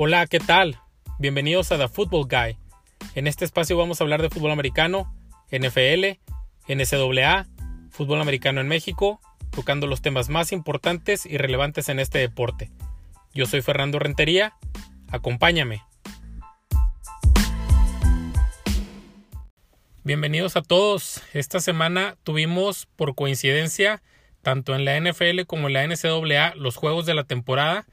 Hola, ¿qué tal? Bienvenidos a The Football Guy. En este espacio vamos a hablar de fútbol americano, NFL, NCAA, fútbol americano en México, tocando los temas más importantes y relevantes en este deporte. Yo soy Fernando Rentería, acompáñame. Bienvenidos a todos. Esta semana tuvimos, por coincidencia, tanto en la NFL como en la NCAA, los juegos de la temporada.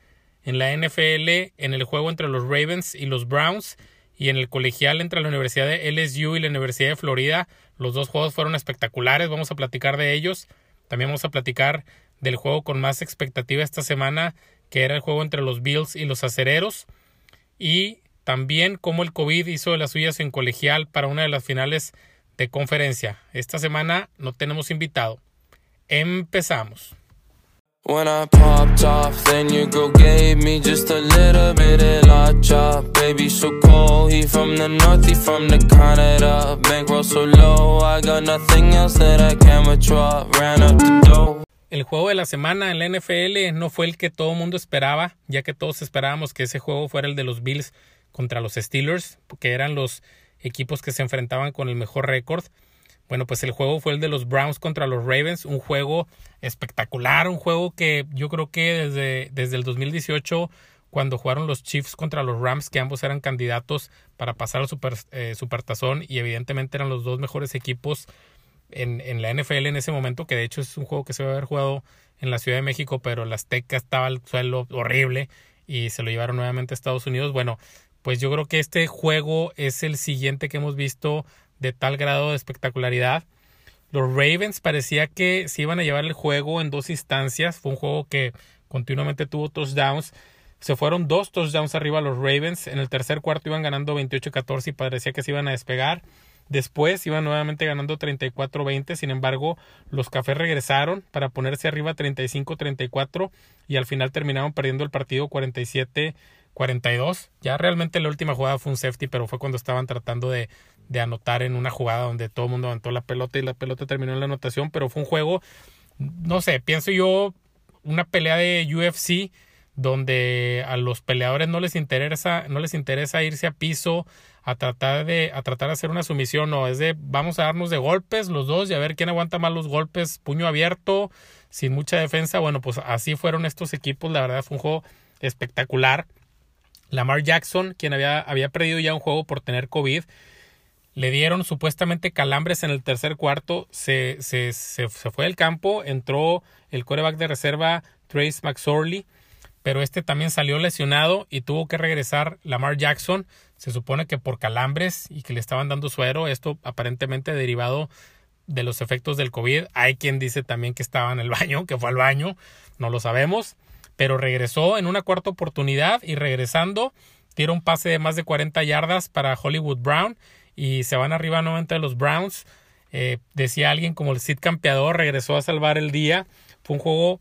En la NFL, en el juego entre los Ravens y los Browns, y en el colegial entre la Universidad de LSU y la Universidad de Florida. Los dos juegos fueron espectaculares, vamos a platicar de ellos. También vamos a platicar del juego con más expectativa esta semana, que era el juego entre los Bills y los Acereros. Y también cómo el COVID hizo de las suyas en colegial para una de las finales de conferencia. Esta semana no tenemos invitado. Empezamos. When I popped off, then your girl gave me just a little bit of la chop. Baby, so cold, he from the north, he from the Canada. Bankroll so low, I got nothing else that I can withdraw. Ran up the dough. El juego de la semana en la NFL no fue el que todo el mundo esperaba, ya que todos esperábamos que ese juego fuera el de los Bills contra los Steelers, que eran los equipos que se enfrentaban con el mejor récord. Bueno, pues el juego fue el de los Browns contra los Ravens, un juego espectacular, un juego que yo creo que desde, desde el 2018, cuando jugaron los Chiefs contra los Rams, que ambos eran candidatos para pasar al super, eh, Supertazón y evidentemente eran los dos mejores equipos en, en, la NFL en ese momento, que de hecho es un juego que se va a haber jugado en la Ciudad de México, pero la Azteca estaba al suelo horrible y se lo llevaron nuevamente a Estados Unidos. Bueno, pues yo creo que este juego es el siguiente que hemos visto de tal grado de espectacularidad. Los Ravens parecía que se iban a llevar el juego en dos instancias. Fue un juego que continuamente tuvo touchdowns. Se fueron dos touchdowns arriba los Ravens. En el tercer cuarto iban ganando 28-14 y parecía que se iban a despegar. Después iban nuevamente ganando 34-20. Sin embargo, los Cafés regresaron para ponerse arriba 35-34 y al final terminaron perdiendo el partido 47 42. Ya realmente la última jugada fue un safety, pero fue cuando estaban tratando de, de anotar en una jugada donde todo el mundo aventó la pelota y la pelota terminó en la anotación, pero fue un juego, no sé, pienso yo, una pelea de UFC donde a los peleadores no les interesa, no les interesa irse a piso a tratar de, a tratar de hacer una sumisión, no, es de vamos a darnos de golpes los dos y a ver quién aguanta más los golpes, puño abierto, sin mucha defensa. Bueno, pues así fueron estos equipos, la verdad fue un juego espectacular. Lamar Jackson, quien había, perdido ya un juego por tener COVID, le dieron supuestamente calambres en el tercer cuarto, se, se, se, fue del campo, entró el coreback de reserva Trace McSorley, pero este también salió lesionado y tuvo que regresar Lamar Jackson, se supone que por calambres y que le estaban dando suero, esto aparentemente derivado de los efectos del COVID. Hay quien dice también que estaba en el baño, que fue al baño, no lo sabemos pero regresó en una cuarta oportunidad y regresando tiró un pase de más de 40 yardas para Hollywood Brown y se van arriba nuevamente los Browns. Eh, decía alguien como el Sid Campeador regresó a salvar el día. Fue un juego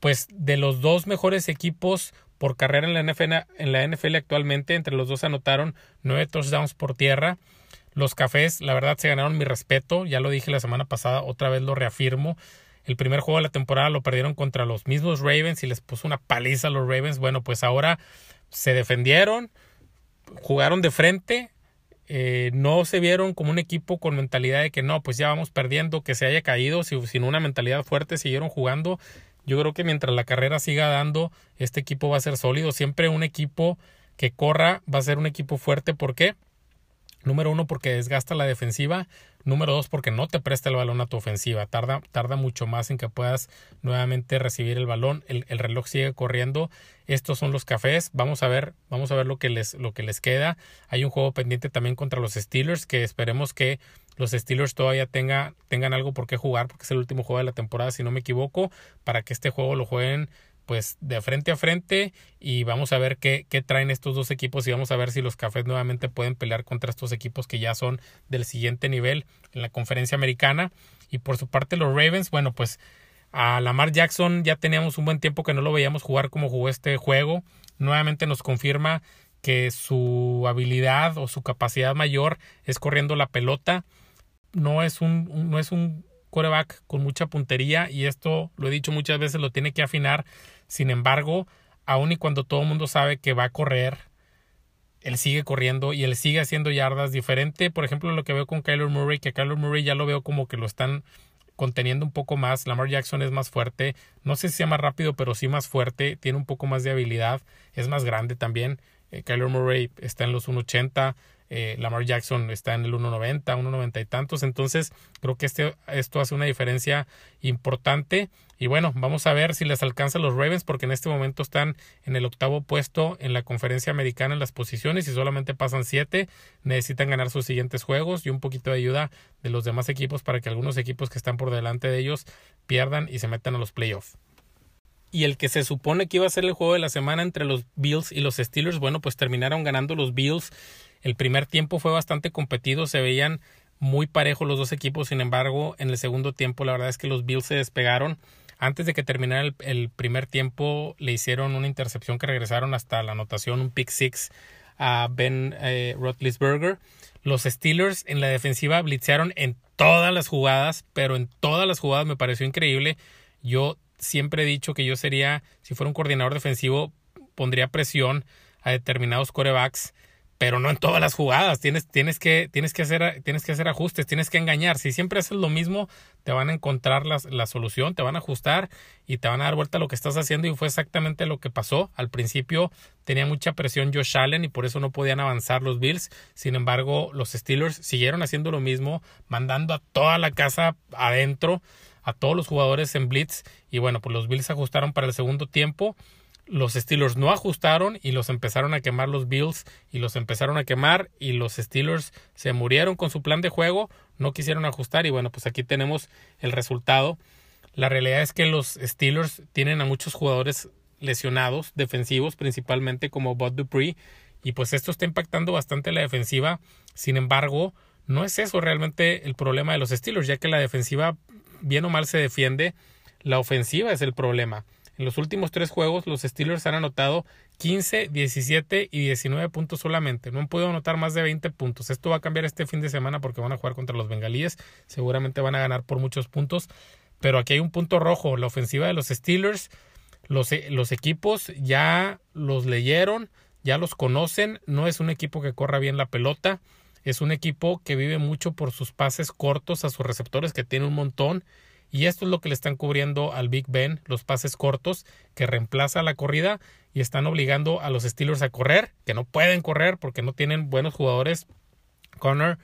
pues de los dos mejores equipos por carrera en la NFL, en la NFL actualmente. Entre los dos anotaron nueve touchdowns por tierra. Los cafés, la verdad, se ganaron mi respeto. Ya lo dije la semana pasada, otra vez lo reafirmo. El primer juego de la temporada lo perdieron contra los mismos Ravens y les puso una paliza a los Ravens. Bueno, pues ahora se defendieron, jugaron de frente, eh, no se vieron como un equipo con mentalidad de que no, pues ya vamos perdiendo, que se haya caído, sino una mentalidad fuerte, siguieron jugando. Yo creo que mientras la carrera siga dando, este equipo va a ser sólido. Siempre un equipo que corra va a ser un equipo fuerte. ¿Por qué? Número uno, porque desgasta la defensiva. Número dos, porque no te presta el balón a tu ofensiva. Tarda, tarda mucho más en que puedas nuevamente recibir el balón. El, reloj sigue corriendo. Estos son los cafés. Vamos a ver, vamos a ver lo que les, lo que les queda. Hay un juego pendiente también contra los Steelers, que esperemos que los Steelers todavía tenga, tengan algo por qué jugar, porque es el último juego de la temporada, si no me equivoco, para que este juego lo jueguen pues de frente a frente y vamos a ver qué, qué, traen estos dos equipos y vamos a ver si los cafés nuevamente pueden pelear contra estos equipos que ya son del siguiente nivel en la conferencia americana. Y por su parte los Ravens bueno pues a Lamar Jackson ya teníamos un buen tiempo que no lo veíamos jugar como jugó este juego. Nuevamente nos confirma que su habilidad o su capacidad mayor es corriendo la pelota. No es un no es un coreback con mucha puntería y esto lo he dicho muchas veces lo tiene que afinar sin embargo, aun y cuando todo el mundo sabe que va a correr, él sigue corriendo y él sigue haciendo yardas diferente. Por ejemplo, lo que veo con Kyler Murray, que Kyler Murray ya lo veo como que lo están conteniendo un poco más. Lamar Jackson es más fuerte. No sé si sea más rápido, pero sí más fuerte. Tiene un poco más de habilidad. Es más grande también. Eh, Kyler Murray está en los 1.80. Eh, Lamar Jackson está en el 1.90, 1.90 y tantos. Entonces, creo que este, esto hace una diferencia importante. Y bueno, vamos a ver si les alcanza los Ravens, porque en este momento están en el octavo puesto en la conferencia americana en las posiciones y solamente pasan siete. Necesitan ganar sus siguientes juegos y un poquito de ayuda de los demás equipos para que algunos equipos que están por delante de ellos pierdan y se metan a los playoffs y el que se supone que iba a ser el juego de la semana entre los Bills y los Steelers, bueno, pues terminaron ganando los Bills el primer tiempo fue bastante competido, se veían muy parejos los dos equipos, sin embargo, en el segundo tiempo la verdad es que los Bills se despegaron. Antes de que terminara el, primer tiempo, le hicieron una intercepción que regresaron hasta la anotación, un pick six a Ben eh, Roethlisberger. Los Steelers en la defensiva blitzearon en todas las jugadas, pero en todas las jugadas me pareció increíble. Yo siempre he dicho que yo sería, si fuera un coordinador defensivo, pondría presión a determinados corebacks pero no en todas las jugadas. Tienes, tienes, que, tienes, que hacer, tienes que hacer ajustes, tienes que engañar. Si siempre haces lo mismo, te van a encontrar la, la, solución, te van a ajustar y te van a dar vuelta a lo que estás haciendo. Y fue exactamente lo que pasó. Al principio tenía mucha presión Josh Allen y por eso no podían avanzar los Bills. Sin embargo, los Steelers siguieron haciendo lo mismo, mandando a toda la casa adentro, a todos los jugadores en blitz. Y bueno, pues los Bills ajustaron para el segundo tiempo los Steelers no ajustaron y los empezaron a quemar los Bills y los empezaron a quemar y los Steelers se murieron con su plan de juego, no quisieron ajustar y bueno, pues aquí tenemos el resultado. La realidad es que los Steelers tienen a muchos jugadores lesionados, defensivos principalmente como Bud Dupree y pues esto está impactando bastante la defensiva. Sin embargo, no es eso realmente el problema de los Steelers, ya que la defensiva bien o mal se defiende, la ofensiva es el problema. En los últimos tres juegos, los Steelers han anotado 15, 17 y 19 puntos solamente. No han podido anotar más de 20 puntos. Esto va a cambiar este fin de semana porque van a jugar contra los bengalíes. Seguramente van a ganar por muchos puntos. Pero aquí hay un punto rojo. La ofensiva de los Steelers, los, los equipos ya los leyeron, ya los conocen. No es un equipo que corra bien la pelota. Es un equipo que vive mucho por sus pases cortos a sus receptores, que tiene un montón y esto es lo que le están cubriendo al Big Ben, los pases cortos, que reemplaza la corrida y están obligando a los Steelers a correr, que no pueden correr porque no tienen buenos jugadores. Connor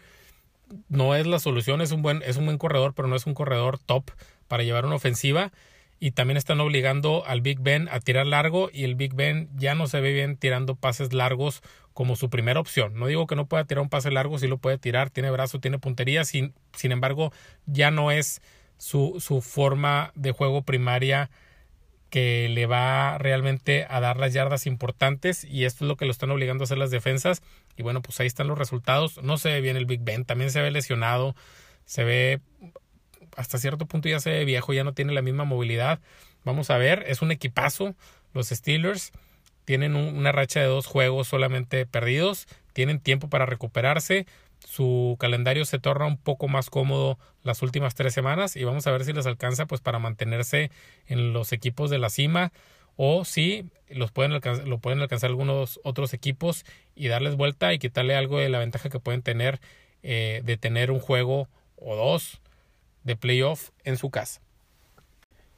no es la solución, es un buen, es un buen corredor, pero no es un corredor top para llevar una ofensiva. Y también están obligando al Big Ben a tirar largo y el Big Ben ya no se ve bien tirando pases largos como su primera opción. No digo que no pueda tirar un pase largo, sí lo puede tirar, tiene brazo, tiene puntería, sin, sin embargo ya no es su, su forma de juego primaria que le va realmente a dar las yardas importantes y esto es lo que lo están obligando a hacer las defensas. Y bueno pues ahí están los resultados. No se ve bien el Big Ben también se ve lesionado se ve hasta cierto punto ya se ve viejo ya no tiene la misma movilidad. Vamos a ver es un equipazo los Steelers tienen una racha de dos juegos solamente perdidos tienen tiempo para recuperarse su calendario se torna un poco más cómodo las últimas tres semanas y vamos a ver si les alcanza pues para mantenerse en los equipos de la cima o si los pueden alcanzar, lo pueden alcanzar algunos otros equipos y darles vuelta y quitarle algo de la ventaja que pueden tener eh, de tener un juego o dos de playoff en su casa.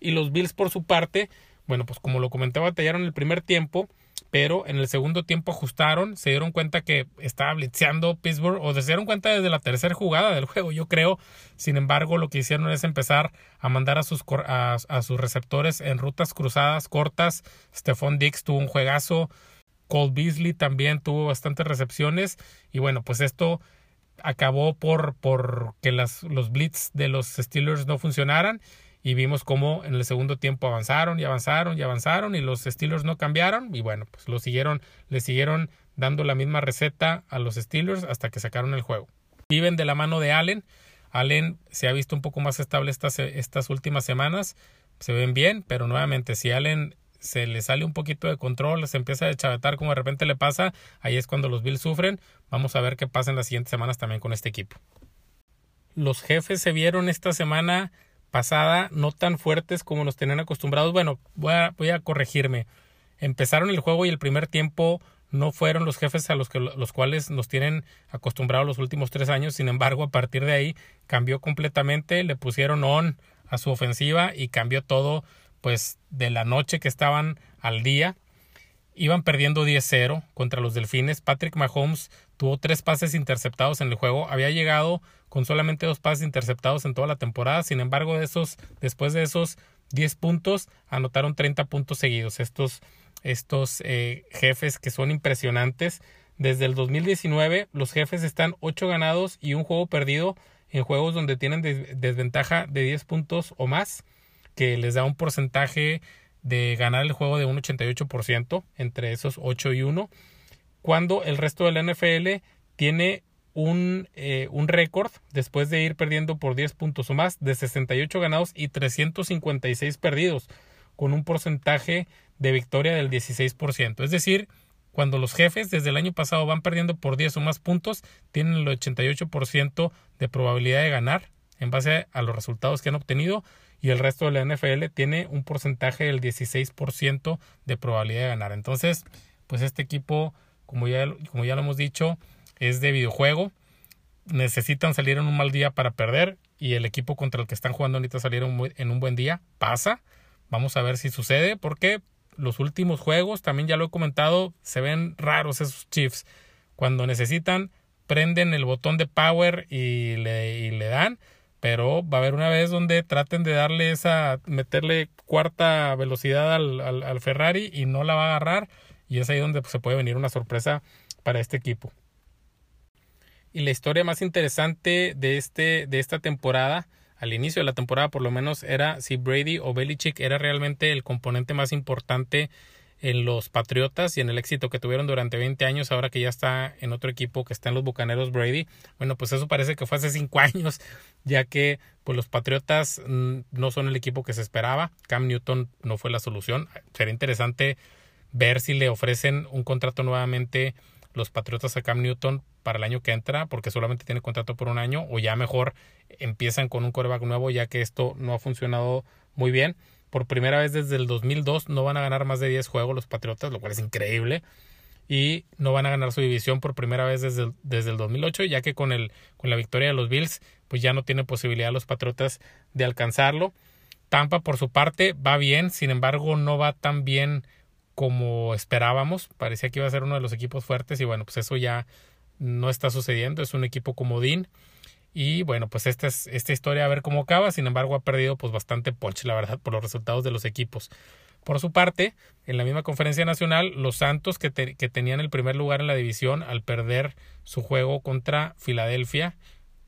Y los Bills por su parte, bueno pues como lo comentaba, batallaron el primer tiempo pero en el segundo tiempo ajustaron, se dieron cuenta que estaba blitzeando Pittsburgh, o se dieron cuenta desde la tercera jugada del juego, yo creo. Sin embargo, lo que hicieron es empezar a mandar a sus, a, sus receptores en rutas cruzadas cortas. Stephon Dix tuvo un juegazo, Cole Beasley también tuvo bastantes recepciones, y bueno, pues esto acabó por, por que los blitz de los Steelers no funcionaran y vimos cómo en el segundo tiempo avanzaron y avanzaron y avanzaron y los Steelers no cambiaron y bueno, pues lo siguieron, le siguieron dando la misma receta a los Steelers hasta que sacaron el juego. Viven de la mano de Allen. Allen se ha visto un poco más estable estas, estas últimas semanas. Se ven bien, pero nuevamente si Allen se le sale un poquito de control, se empieza a chavetar como de repente le pasa, ahí es cuando los Bills sufren. Vamos a ver qué pasa en las siguientes semanas también con este equipo. Los jefes se vieron esta semana pasada no tan fuertes como nos tenían acostumbrados. Bueno, voy a, voy a corregirme. Empezaron el juego y el primer tiempo no fueron los jefes a los, que, los cuales nos tienen acostumbrados los últimos tres años. Sin embargo, a partir de ahí cambió completamente, le pusieron on a su ofensiva y cambió todo, pues de la noche que estaban al día. Iban perdiendo 10-0 contra los Delfines. Patrick Mahomes tuvo tres pases interceptados en el juego. Había llegado con solamente dos pases interceptados en toda la temporada. Sin embargo, esos, después de esos 10 puntos, anotaron 30 puntos seguidos. Estos estos eh, jefes que son impresionantes. Desde el 2019 los jefes están 8 ganados y un juego perdido en juegos donde tienen desventaja de 10 puntos o más, que les da un porcentaje de ganar el juego de un 88% entre esos 8 y 1, cuando el resto de la NFL tiene un, eh, un récord después de ir perdiendo por 10 puntos o más de 68 ganados y 356 perdidos, con un porcentaje de victoria del 16%. Es decir, cuando los jefes desde el año pasado van perdiendo por 10 o más puntos, tienen el 88% de probabilidad de ganar en base a los resultados que han obtenido y el resto de la NFL tiene un porcentaje del 16% de probabilidad de ganar. Entonces, pues este equipo, como ya, como ya lo hemos dicho, es de videojuego. Necesitan salir en un mal día para perder y el equipo contra el que están jugando ahorita salieron en un buen día. Pasa. Vamos a ver si sucede porque los últimos juegos, también ya lo he comentado, se ven raros esos Chiefs. Cuando necesitan, prenden el botón de power y le, y le dan, pero va a haber una vez donde traten de darle esa, meterle cuarta velocidad al, al, Ferrari y no la va a agarrar, y es ahí donde se puede venir una sorpresa para este equipo. Y la historia más interesante de, este, de esta temporada al inicio de la temporada por lo menos era si Brady o Belichick era realmente el componente más importante en los Patriotas y en el éxito que tuvieron durante 20 años, ahora que ya está en otro equipo que está en los Bucaneros Brady. Bueno, pues eso parece que fue hace 5 años, ya que pues los Patriotas mm, no son el equipo que se esperaba. Cam Newton no fue la solución. Sería interesante ver si le ofrecen un contrato nuevamente los Patriotas a Cam Newton para el año que entra, porque solamente tiene contrato por un año, o ya mejor empiezan con un coreback nuevo, ya que esto no ha funcionado muy bien. Por primera vez desde el 2002 no van a ganar más de 10 juegos los Patriotas, lo cual es increíble. Y no van a ganar su división por primera vez desde el, desde el 2008, ya que con, el, con la victoria de los Bills, pues ya no tiene posibilidad los Patriotas de alcanzarlo. Tampa, por su parte, va bien, sin embargo, no va tan bien como esperábamos. Parecía que iba a ser uno de los equipos fuertes y bueno, pues eso ya no está sucediendo. Es un equipo comodín. Y bueno, pues esta es esta historia a ver cómo acaba. Sin embargo, ha perdido pues bastante punch, la verdad, por los resultados de los equipos. Por su parte, en la misma conferencia nacional, los Santos que, que tenían el primer lugar en la división al perder su juego contra Filadelfia,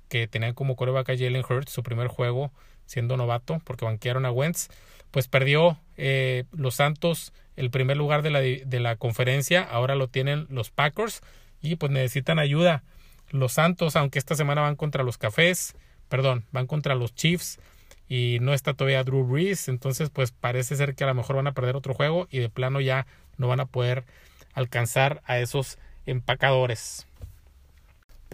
que tenían como coreback a Jalen Hurts, su primer juego siendo novato, porque banquearon a Wentz, pues perdió eh, los Santos el primer lugar de la, de la conferencia, ahora lo tienen los Packers y pues necesitan ayuda. Los Santos, aunque esta semana van contra los Cafés, perdón, van contra los Chiefs y no está todavía Drew Brees, entonces pues parece ser que a lo mejor van a perder otro juego y de plano ya no van a poder alcanzar a esos empacadores.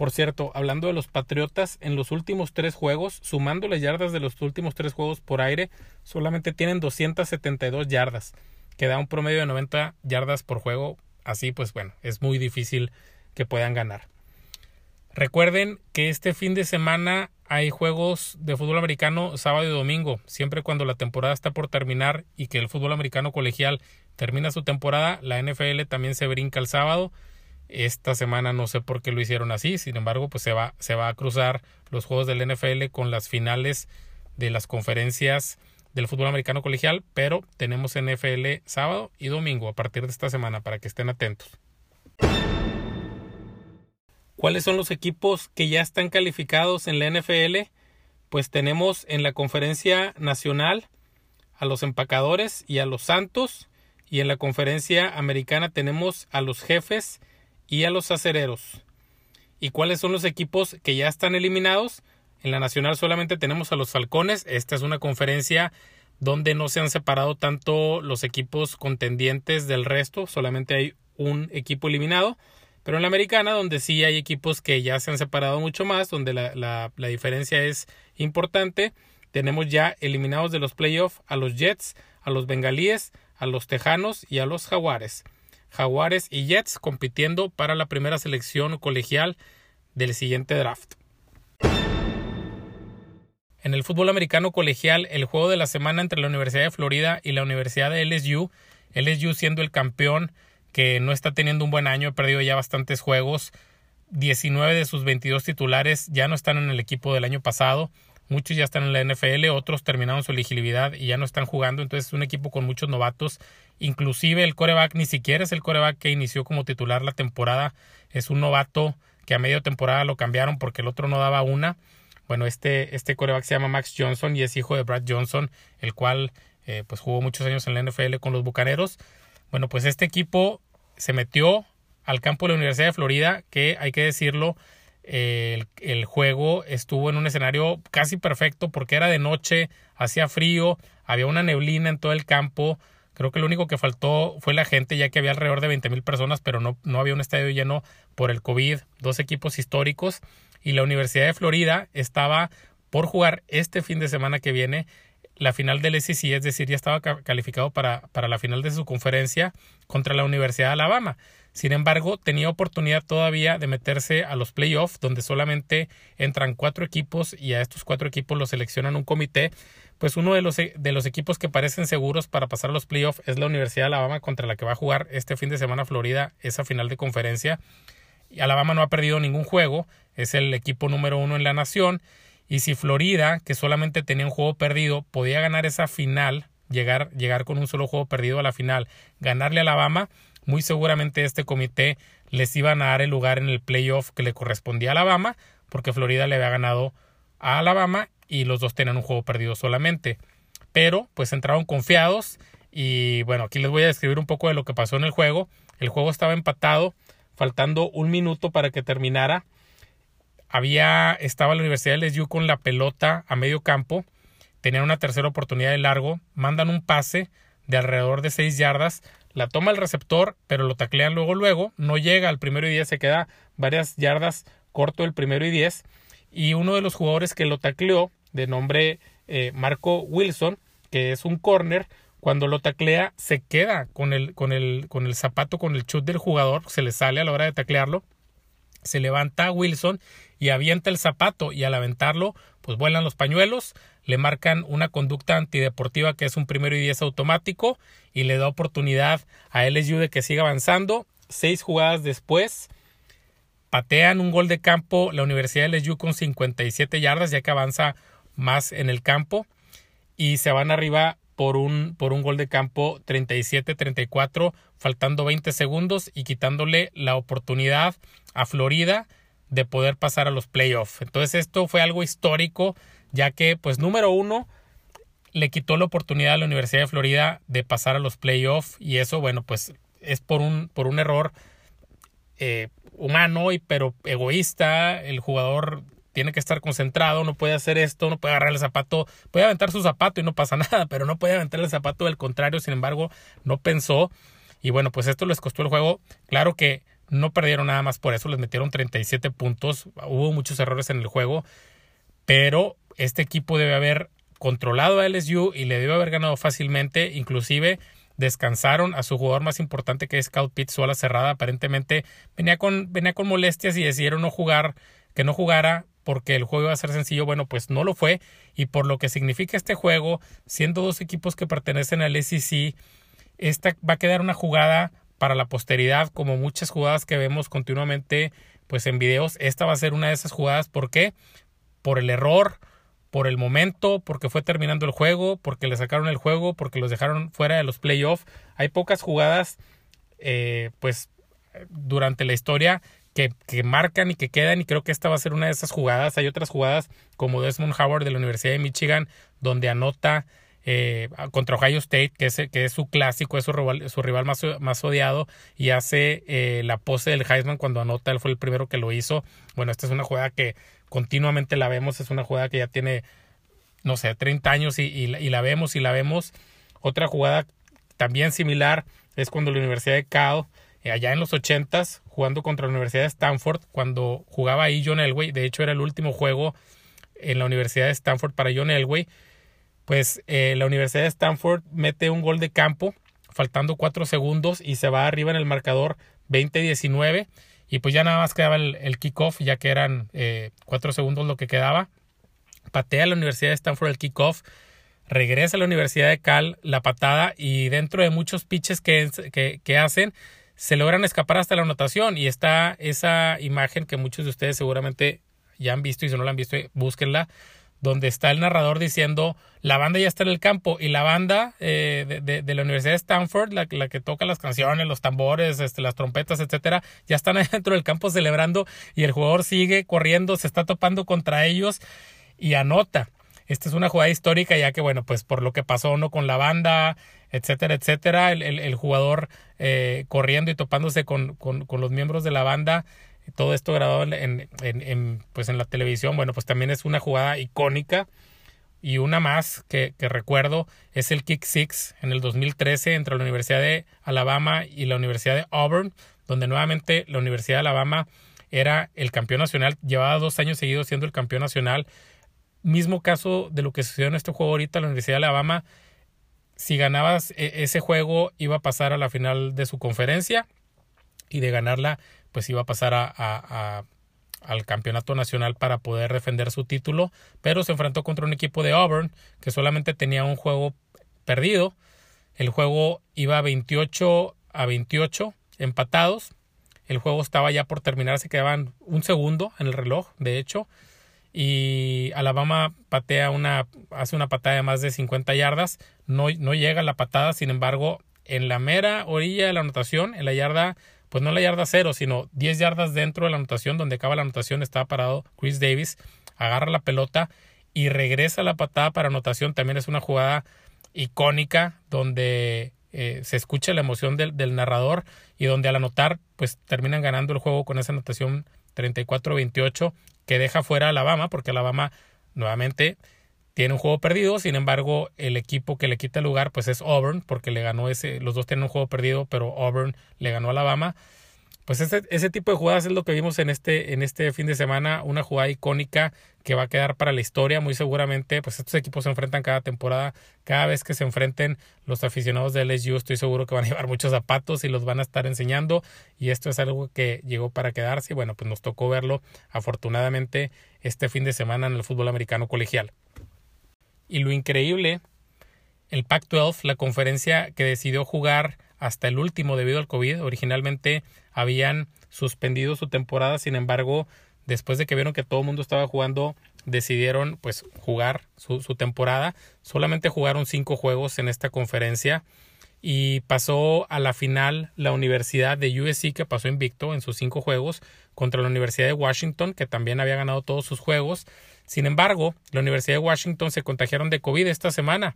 Por cierto, hablando de los Patriotas, en los últimos tres juegos, sumando las yardas de los últimos tres juegos por aire, solamente tienen 272 yardas, que da un promedio de 90 yardas por juego. Así pues, bueno, es muy difícil que puedan ganar. Recuerden que este fin de semana hay juegos de fútbol americano sábado y domingo, siempre cuando la temporada está por terminar y que el fútbol americano colegial termina su temporada, la NFL también se brinca el sábado esta semana no sé por qué lo hicieron así, sin embargo, pues se va, se va a cruzar los juegos del NFL con las finales de las conferencias del fútbol americano colegial, pero tenemos NFL sábado y domingo a partir de esta semana para que estén atentos. ¿Cuáles son los equipos que ya están calificados en la NFL? Pues tenemos en la conferencia nacional a los empacadores y a los santos y en la conferencia americana tenemos a los jefes y a los acereros. ¿Y cuáles son los equipos que ya están eliminados? En la nacional solamente tenemos a los Falcones. Esta es una conferencia donde no se han separado tanto los equipos contendientes del resto, solamente hay un equipo eliminado. Pero en la americana, donde sí hay equipos que ya se han separado mucho más, donde la, la, la diferencia es importante, tenemos ya eliminados de los playoffs a los Jets, a los Bengalíes, a los Tejanos y a los Jaguares. Jaguares y Jets compitiendo para la primera selección colegial del siguiente draft. En el fútbol americano colegial, el juego de la semana entre la Universidad de Florida y la Universidad de LSU, LSU siendo el campeón que no está teniendo un buen año, ha perdido ya bastantes juegos, 19 de sus 22 titulares ya no están en el equipo del año pasado, muchos ya están en la NFL, otros terminaron su elegibilidad y ya no están jugando, entonces es un equipo con muchos novatos, inclusive el coreback ni siquiera es el coreback que inició como titular la temporada, es un novato que a medio temporada lo cambiaron porque el otro no daba una, bueno, este, este coreback se llama Max Johnson y es hijo de Brad Johnson, el cual eh, pues jugó muchos años en la NFL con los Bucaneros. Bueno, pues este equipo se metió al campo de la Universidad de Florida, que hay que decirlo, el, el, juego estuvo en un escenario casi perfecto porque era de noche, hacía frío, había una neblina en todo el campo. Creo que lo único que faltó fue la gente, ya que había alrededor de 20 mil personas, pero no, no había un estadio lleno por el COVID. Dos equipos históricos y la Universidad de Florida estaba por jugar este fin de semana que viene la final del SEC, es decir, ya estaba calificado para, para la final de su conferencia contra la Universidad de Alabama. Sin embargo, tenía oportunidad todavía de meterse a los playoffs, donde solamente entran cuatro equipos y a estos cuatro equipos los seleccionan un comité. Pues uno de los, de los equipos que parecen seguros para pasar a los playoffs es la Universidad de Alabama, contra la que va a jugar este fin de semana Florida, esa final de conferencia. Alabama no ha perdido ningún juego, es el equipo número uno en la nación. Y si Florida, que solamente tenía un juego perdido, podía ganar esa final, llegar, llegar con un solo juego perdido a la final, ganarle a Alabama, muy seguramente este comité les iban a dar el lugar en el playoff que le correspondía a Alabama, porque Florida le había ganado a Alabama y los dos tenían un juego perdido solamente. Pero pues entraron confiados y bueno, aquí les voy a describir un poco de lo que pasó en el juego. El juego estaba empatado faltando un minuto para que terminara. Había, estaba la Universidad de LSU con la pelota a medio campo, tenían una tercera oportunidad de largo, mandan un pase de alrededor de seis yardas, la toma el receptor, pero lo taclean luego, luego, no llega al primero y diez, se queda varias yardas corto el primero y diez, y uno de los jugadores que lo tacleó, de nombre eh, Marco Wilson, que es un corner, cuando lo taclea se queda con el, con el, con el zapato, con el chut del jugador, se le sale a la hora de taclearlo, se levanta Wilson y avienta el zapato y al aventarlo pues vuelan los pañuelos, le marcan una conducta antideportiva que es un primero y diez automático y le da oportunidad a LSU de que siga avanzando. Seis jugadas después patean un gol de campo la Universidad de LSU con 57 yardas ya que avanza más en el campo y se van arriba por un, por un gol de campo 37-34, faltando 20 segundos y quitándole la oportunidad a Florida de poder pasar a los playoffs. Entonces esto fue algo histórico, ya que, pues número uno, le quitó la oportunidad a la Universidad de Florida de pasar a los playoffs y eso, bueno, pues es por un, por un error eh, humano y pero egoísta. El jugador tiene que estar concentrado, no puede hacer esto, no puede agarrar el zapato, puede aventar su zapato y no pasa nada, pero no puede aventar el zapato del contrario, sin embargo, no pensó. Y bueno, pues esto les costó el juego. Claro que no perdieron nada más por eso, les metieron 37 puntos, hubo muchos errores en el juego, pero este equipo debe haber controlado a LSU y le debe haber ganado fácilmente, inclusive descansaron a su jugador más importante que es Scout Pitt, su ala cerrada, aparentemente venía con, venía con molestias y decidieron no jugar, que no jugara porque el juego iba a ser sencillo, bueno, pues no lo fue. Y por lo que significa este juego, siendo dos equipos que pertenecen al SEC, esta va a quedar una jugada para la posteridad, como muchas jugadas que vemos continuamente pues en videos, esta va a ser una de esas jugadas, ¿por qué? Por el error, por el momento, porque fue terminando el juego, porque le sacaron el juego, porque los dejaron fuera de los playoffs. Hay pocas jugadas, eh, pues, durante la historia que, que, marcan y que quedan y creo que esta va a ser una de esas jugadas. Hay otras jugadas como Desmond Howard de la Universidad de Michigan donde anota eh, contra Ohio State, que es, que es su clásico, es su rival, su rival más, más odiado y hace eh, la pose del Heisman cuando anota, él fue el primero que lo hizo. Bueno, esta es una jugada que continuamente la vemos, es una jugada que ya tiene, no sé, 30 años y, la vemos y la vemos. Otra jugada también similar es cuando la Universidad de Cal eh, allá en los ochentas, jugando contra la Universidad de Stanford, cuando jugaba ahí John Elway, de hecho era el último juego en la Universidad de Stanford para John Elway, pues eh, la Universidad de Stanford mete un gol de campo faltando 4 segundos y se va arriba en el marcador 20-19 y pues ya nada más quedaba el, kickoff ya que eran 4 eh, segundos lo que quedaba. Patea a la Universidad de Stanford el kickoff, regresa a la Universidad de Cal la patada y dentro de muchos pitches que, que, que hacen se logran escapar hasta la anotación y está esa imagen que muchos de ustedes seguramente ya han visto y si no la han visto, búsquenla, donde está el narrador diciendo la banda ya está en el campo y la banda eh, de, la Universidad de Stanford, la, la, que toca las canciones, los tambores, este, las trompetas, etcétera, ya están dentro del campo celebrando y el jugador sigue corriendo, se está topando contra ellos y anota. Esta es una jugada histórica ya que, bueno, pues por lo que pasó no con la banda, etcétera, etcétera, el, el, jugador eh, corriendo y topándose con, con, con los miembros de la banda todo esto grabado en, en, pues en la televisión, bueno, pues también es una jugada icónica. Y una más que, que, recuerdo es el Kick Six en el 2013 entre la Universidad de Alabama y la Universidad de Auburn, donde nuevamente la Universidad de Alabama era el campeón nacional, llevaba dos años seguidos siendo el campeón nacional. Mismo caso de lo que sucedió en este juego ahorita, la Universidad de Alabama, si ganabas e, ese juego iba a pasar a la final de su conferencia y de ganarla pues iba a pasar a, al campeonato nacional para poder defender su título, pero se enfrentó contra un equipo de Auburn que solamente tenía un juego perdido. El juego iba 28 a 28 empatados. El juego estaba ya por terminar, se quedaban un segundo en el reloj, de hecho. Y Alabama patea una, hace una patada de más de 50 yardas. No, no llega la patada, sin embargo, en la mera orilla de la anotación, en la yarda pues no la yarda cero, sino 10 yardas dentro de la anotación, donde acaba la anotación, estaba parado Chris Davis, agarra la pelota y regresa la patada para anotación. También es una jugada icónica donde eh, se escucha la emoción del, del, narrador y donde al anotar, pues terminan ganando el juego con esa anotación 34-28 que deja fuera a Alabama, porque Alabama nuevamente tiene un juego perdido, sin embargo, el equipo que le quita el lugar pues es Auburn, porque le ganó ese, los dos tienen un juego perdido, pero Auburn le ganó a Alabama. Pues ese, ese tipo de jugadas es lo que vimos en este, en este fin de semana, una jugada icónica que va a quedar para la historia, muy seguramente, pues estos equipos se enfrentan cada temporada, cada vez que se enfrenten los aficionados de LSU, estoy seguro que van a llevar muchos zapatos y los van a estar enseñando, y esto es algo que llegó para quedarse, y bueno, pues nos tocó verlo afortunadamente este fin de semana en el fútbol americano colegial. Y lo increíble, el Pac-12, la conferencia que decidió jugar hasta el último debido al COVID, originalmente habían suspendido su temporada, sin embargo, después de que vieron que todo el mundo estaba jugando, decidieron pues jugar su, su temporada. Solamente jugaron cinco juegos en esta conferencia y pasó a la final la Universidad de USC que pasó invicto en sus cinco juegos contra la Universidad de Washington que también había ganado todos sus juegos sin embargo, la Universidad de Washington se contagiaron de COVID esta semana.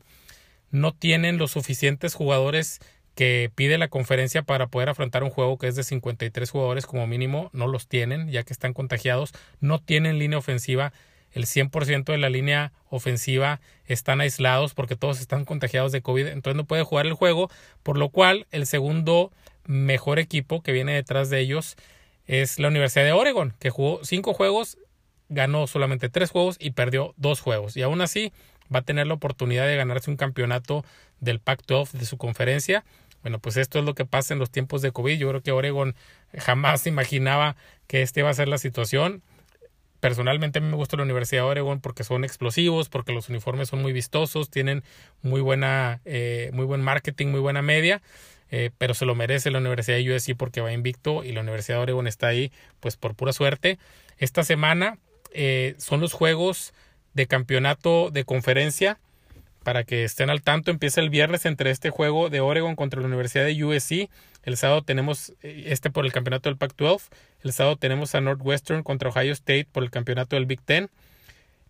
No tienen los suficientes jugadores que pide la conferencia para poder afrontar un juego que es de 53 jugadores como mínimo, no los tienen ya que están contagiados, no tienen línea ofensiva, el 100% de la línea ofensiva están aislados porque todos están contagiados de COVID, entonces no puede jugar el juego, por lo cual el segundo mejor equipo que viene detrás de ellos es la Universidad de Oregon, que jugó cinco juegos ganó solamente tres juegos y perdió dos juegos. Y aún así va a tener la oportunidad de ganarse un campeonato del Pac-12 de su conferencia. Bueno, pues esto es lo que pasa en los tiempos de COVID. Yo creo que Oregon jamás imaginaba que este iba a ser la situación. Personalmente a mí me gusta la Universidad de Oregon porque son explosivos, porque los uniformes son muy vistosos, tienen muy buena, eh, muy buen marketing, muy buena media. Eh, pero se lo merece la Universidad de USC porque va invicto y la Universidad de Oregon está ahí pues por pura suerte. Esta semana eh, son los juegos de campeonato de conferencia. Para que estén al tanto, empieza el viernes entre este juego de Oregon contra la Universidad de USC. El sábado tenemos eh, este por el campeonato del Pac-12. El sábado tenemos a Northwestern contra Ohio State por el campeonato del Big Ten.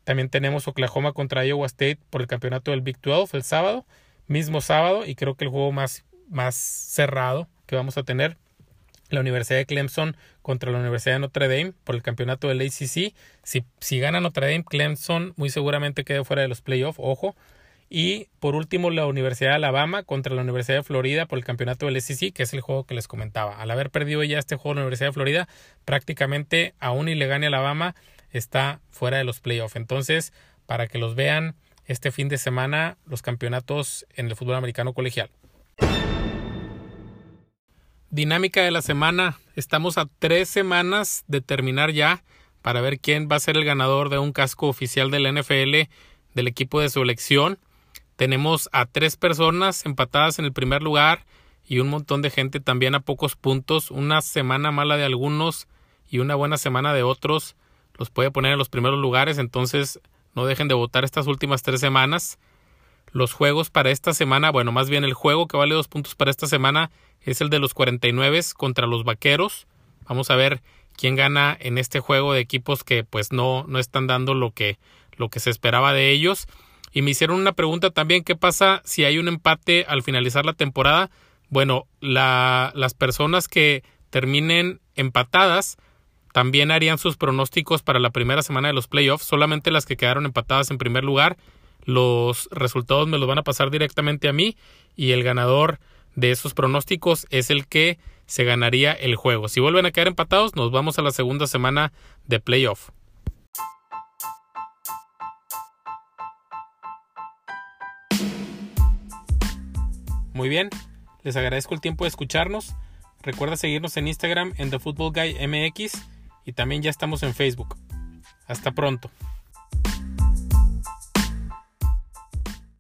También tenemos Oklahoma contra Iowa State por el campeonato del Big 12 el sábado. Mismo sábado, y creo que el juego más, más cerrado que vamos a tener la Universidad de Clemson contra la Universidad de Notre Dame por el campeonato del ACC. Si, si gana Notre Dame, Clemson muy seguramente quede fuera de los playoffs, ojo. Y por último, la Universidad de Alabama contra la Universidad de Florida por el campeonato del SEC, que es el juego que les comentaba. Al haber perdido ya este juego la Universidad de Florida, prácticamente aún y le gane Alabama, está fuera de los playoffs. Entonces, para que los vean este fin de semana, los campeonatos en el fútbol americano colegial. Dinámica de la semana. Estamos a tres semanas de terminar ya para ver quién va a ser el ganador de un casco oficial del NFL del equipo de su elección. Tenemos a tres personas empatadas en el primer lugar y un montón de gente también a pocos puntos. Una semana mala de algunos y una buena semana de otros los puede poner en los primeros lugares. Entonces no dejen de votar estas últimas tres semanas. Los juegos para esta semana, bueno, más bien el juego que vale dos puntos para esta semana es el de los 49 contra los Vaqueros. Vamos a ver quién gana en este juego de equipos que pues no, no están dando lo que, lo que se esperaba de ellos. Y me hicieron una pregunta también, ¿qué pasa si hay un empate al finalizar la temporada? Bueno, la, las personas que terminen empatadas también harían sus pronósticos para la primera semana de los playoffs, solamente las que quedaron empatadas en primer lugar. Los resultados me los van a pasar directamente a mí y el ganador de esos pronósticos es el que se ganaría el juego. Si vuelven a quedar empatados, nos vamos a la segunda semana de playoff. Muy bien, les agradezco el tiempo de escucharnos. Recuerda seguirnos en Instagram en The Football Guy MX y también ya estamos en Facebook. Hasta pronto.